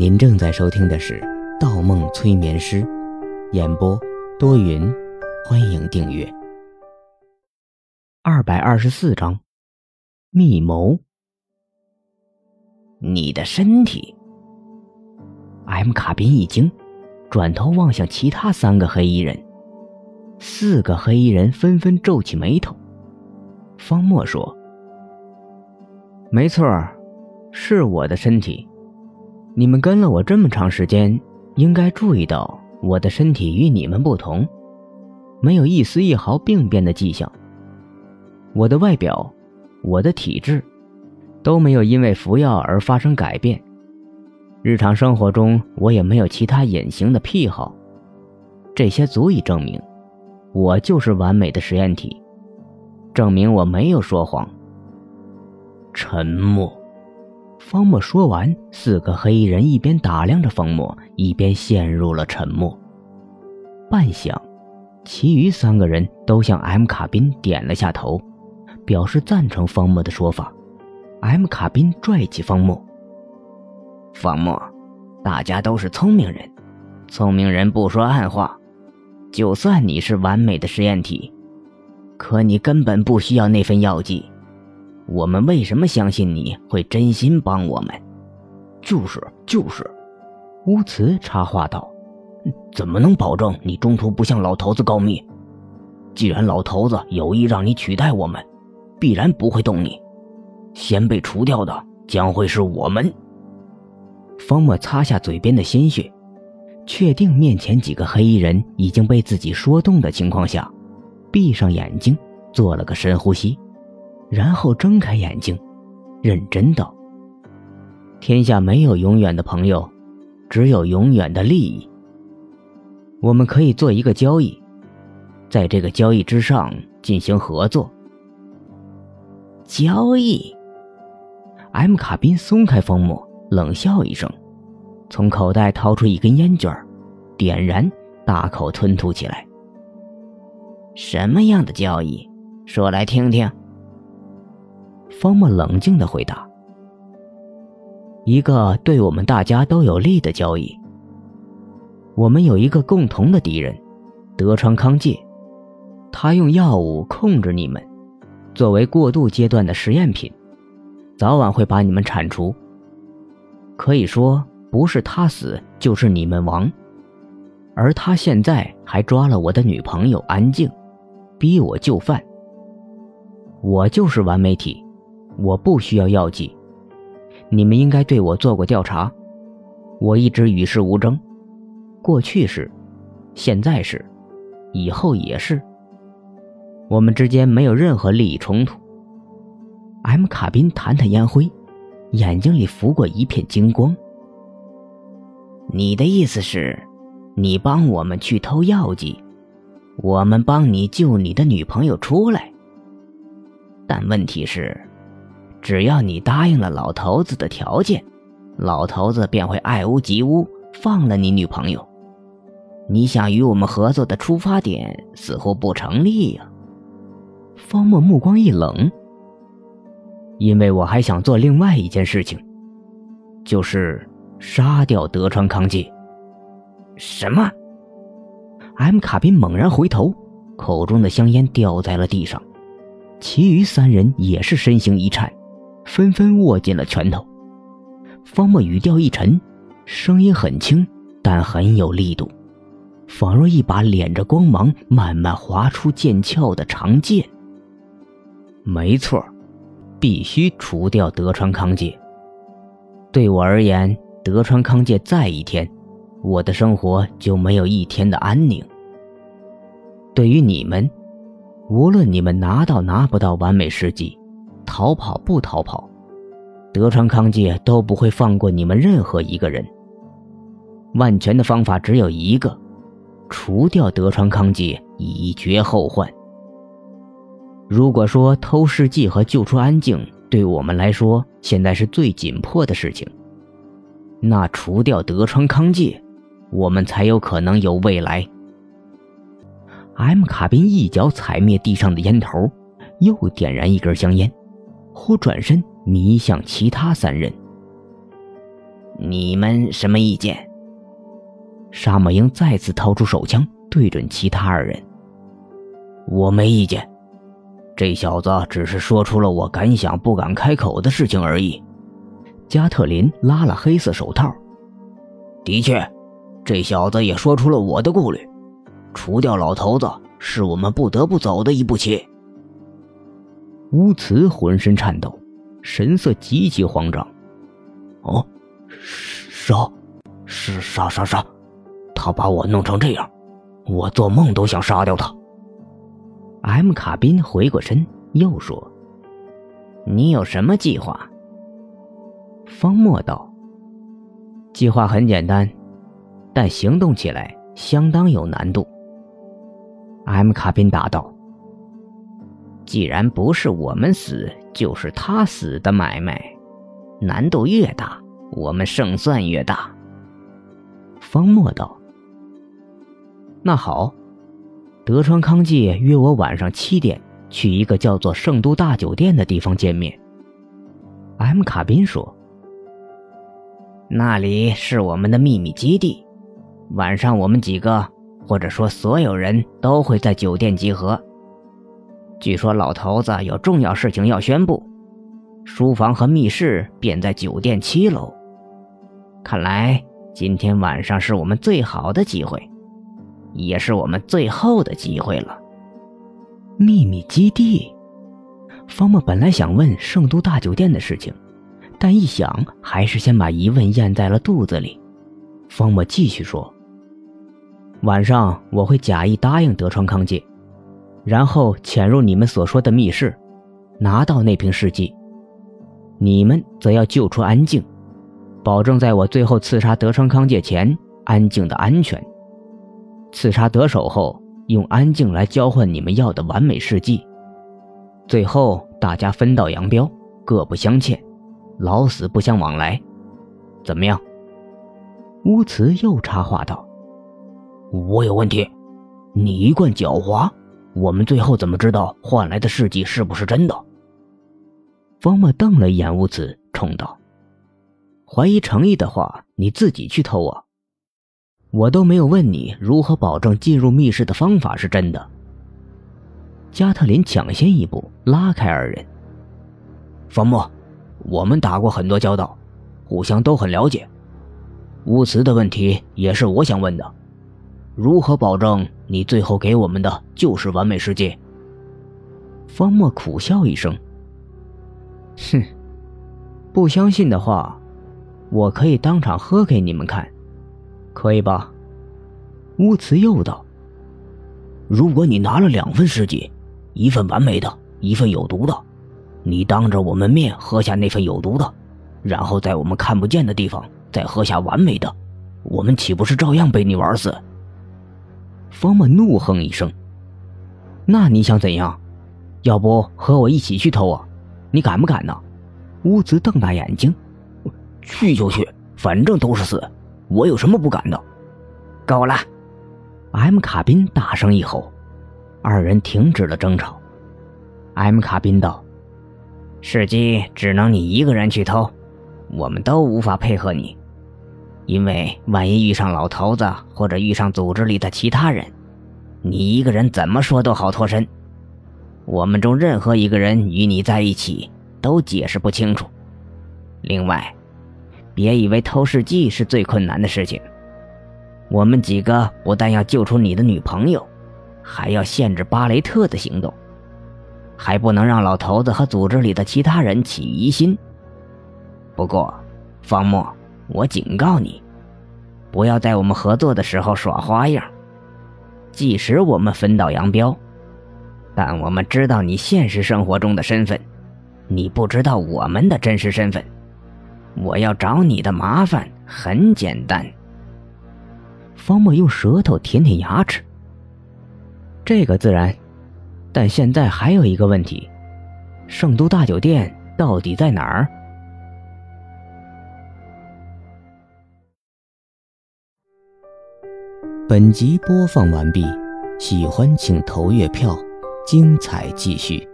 您正在收听的是《盗梦催眠师》，演播多云，欢迎订阅。二百二十四章，密谋。你的身体。M 卡宾一惊，转头望向其他三个黑衣人，四个黑衣人纷纷皱起眉头。方墨说：“没错，是我的身体。你们跟了我这么长时间，应该注意到我的身体与你们不同，没有一丝一毫病变的迹象。我的外表，我的体质，都没有因为服药而发生改变。日常生活中，我也没有其他隐形的癖好。这些足以证明，我就是完美的实验体。”证明我没有说谎。沉默。方墨说完，四个黑衣人一边打量着方墨，一边陷入了沉默。半晌，其余三个人都向 M 卡宾点了下头，表示赞成方墨的说法。M 卡宾拽起方墨：“方墨，大家都是聪明人，聪明人不说暗话。就算你是完美的实验体。”可你根本不需要那份药剂，我们为什么相信你会真心帮我们？就是就是，乌慈插话道：“怎么能保证你中途不向老头子告密？既然老头子有意让你取代我们，必然不会动你。先被除掉的将会是我们。”方墨擦下嘴边的鲜血，确定面前几个黑衣人已经被自己说动的情况下。闭上眼睛，做了个深呼吸，然后睁开眼睛，认真道：“天下没有永远的朋友，只有永远的利益。我们可以做一个交易，在这个交易之上进行合作。”交易。M 卡宾松开封膜，冷笑一声，从口袋掏出一根烟卷，点燃，大口吞吐起来。什么样的交易？说来听听。方墨冷静的回答：“一个对我们大家都有利的交易。我们有一个共同的敌人，德川康介，他用药物控制你们，作为过渡阶段的实验品，早晚会把你们铲除。可以说，不是他死，就是你们亡。而他现在还抓了我的女朋友安静。”逼我就范。我就是完美体，我不需要药剂。你们应该对我做过调查。我一直与世无争，过去是，现在是，以后也是。我们之间没有任何利益冲突。M 卡宾弹弹烟灰，眼睛里浮过一片金光。你的意思是，你帮我们去偷药剂？我们帮你救你的女朋友出来，但问题是，只要你答应了老头子的条件，老头子便会爱屋及乌，放了你女朋友。你想与我们合作的出发点似乎不成立呀？方墨目光一冷，因为我还想做另外一件事情，就是杀掉德川康介。什么？M 卡宾猛然回头，口中的香烟掉在了地上，其余三人也是身形一颤，纷纷握紧了拳头。方墨语调一沉，声音很轻，但很有力度，仿若一把敛着光芒、慢慢划出剑鞘的长剑。没错，必须除掉德川康介。对我而言，德川康介在一天。我的生活就没有一天的安宁。对于你们，无论你们拿到拿不到完美时机，逃跑不逃跑，德川康介都不会放过你们任何一个人。万全的方法只有一个：除掉德川康介，以绝后患。如果说偷事迹和救出安静对我们来说现在是最紧迫的事情，那除掉德川康介。我们才有可能有未来。M 卡宾一脚踩灭地上的烟头，又点燃一根香烟，忽转身迷向其他三人。你们什么意见？沙漠鹰再次掏出手枪，对准其他二人。我没意见，这小子只是说出了我敢想不敢开口的事情而已。加特林拉了黑色手套。的确，这小子也说出了我的顾虑。除掉老头子是我们不得不走的一步棋。乌茨浑身颤抖，神色极其慌张。哦，杀，是杀杀杀！他把我弄成这样，我做梦都想杀掉他。M 卡宾回过身，又说：“你有什么计划？”方墨道：“计划很简单，但行动起来相当有难度。”M 卡宾答道：“既然不是我们死，就是他死的买卖，难度越大，我们胜算越大。”方墨道：“那好，德川康介约我晚上七点去一个叫做圣都大酒店的地方见面。”M 卡宾说。那里是我们的秘密基地，晚上我们几个，或者说所有人都会在酒店集合。据说老头子有重要事情要宣布，书房和密室便在酒店七楼。看来今天晚上是我们最好的机会，也是我们最后的机会了。秘密基地，方墨本来想问圣都大酒店的事情。但一想，还是先把疑问咽在了肚子里。方墨继续说：“晚上我会假意答应德川康介，然后潜入你们所说的密室，拿到那瓶试剂。你们则要救出安静，保证在我最后刺杀德川康介前，安静的安全。刺杀得手后，用安静来交换你们要的完美试剂。最后大家分道扬镳，各不相欠。”老死不相往来，怎么样？乌慈又插话道：“我有问题，你一贯狡猾，我们最后怎么知道换来的事迹是不是真的？”方墨瞪了一眼乌慈，冲道：“怀疑诚意的话，你自己去偷啊！我都没有问你如何保证进入密室的方法是真的。”加特林抢先一步拉开二人，方墨。我们打过很多交道，互相都很了解。乌慈的问题也是我想问的：如何保证你最后给我们的就是完美世界？方墨苦笑一声：“哼，不相信的话，我可以当场喝给你们看，可以吧？”乌慈又道：“如果你拿了两份世界，一份完美的，一份有毒的。”你当着我们面喝下那份有毒的，然后在我们看不见的地方再喝下完美的，我们岂不是照样被你玩死？方木怒哼一声：“那你想怎样？要不和我一起去偷啊？你敢不敢呢？”乌兹瞪大眼睛：“去就去，反正都是死，我有什么不敢的？”够了！M 卡宾大声一吼，二人停止了争吵。M 卡宾道。试机只能你一个人去偷，我们都无法配合你，因为万一遇上老头子或者遇上组织里的其他人，你一个人怎么说都好脱身。我们中任何一个人与你在一起都解释不清楚。另外，别以为偷试剂是最困难的事情，我们几个不但要救出你的女朋友，还要限制巴雷特的行动。还不能让老头子和组织里的其他人起疑心。不过，方墨，我警告你，不要在我们合作的时候耍花样。即使我们分道扬镳，但我们知道你现实生活中的身份，你不知道我们的真实身份。我要找你的麻烦很简单。方墨用舌头舔舔牙齿。这个自然。但现在还有一个问题：圣都大酒店到底在哪儿？本集播放完毕，喜欢请投月票，精彩继续。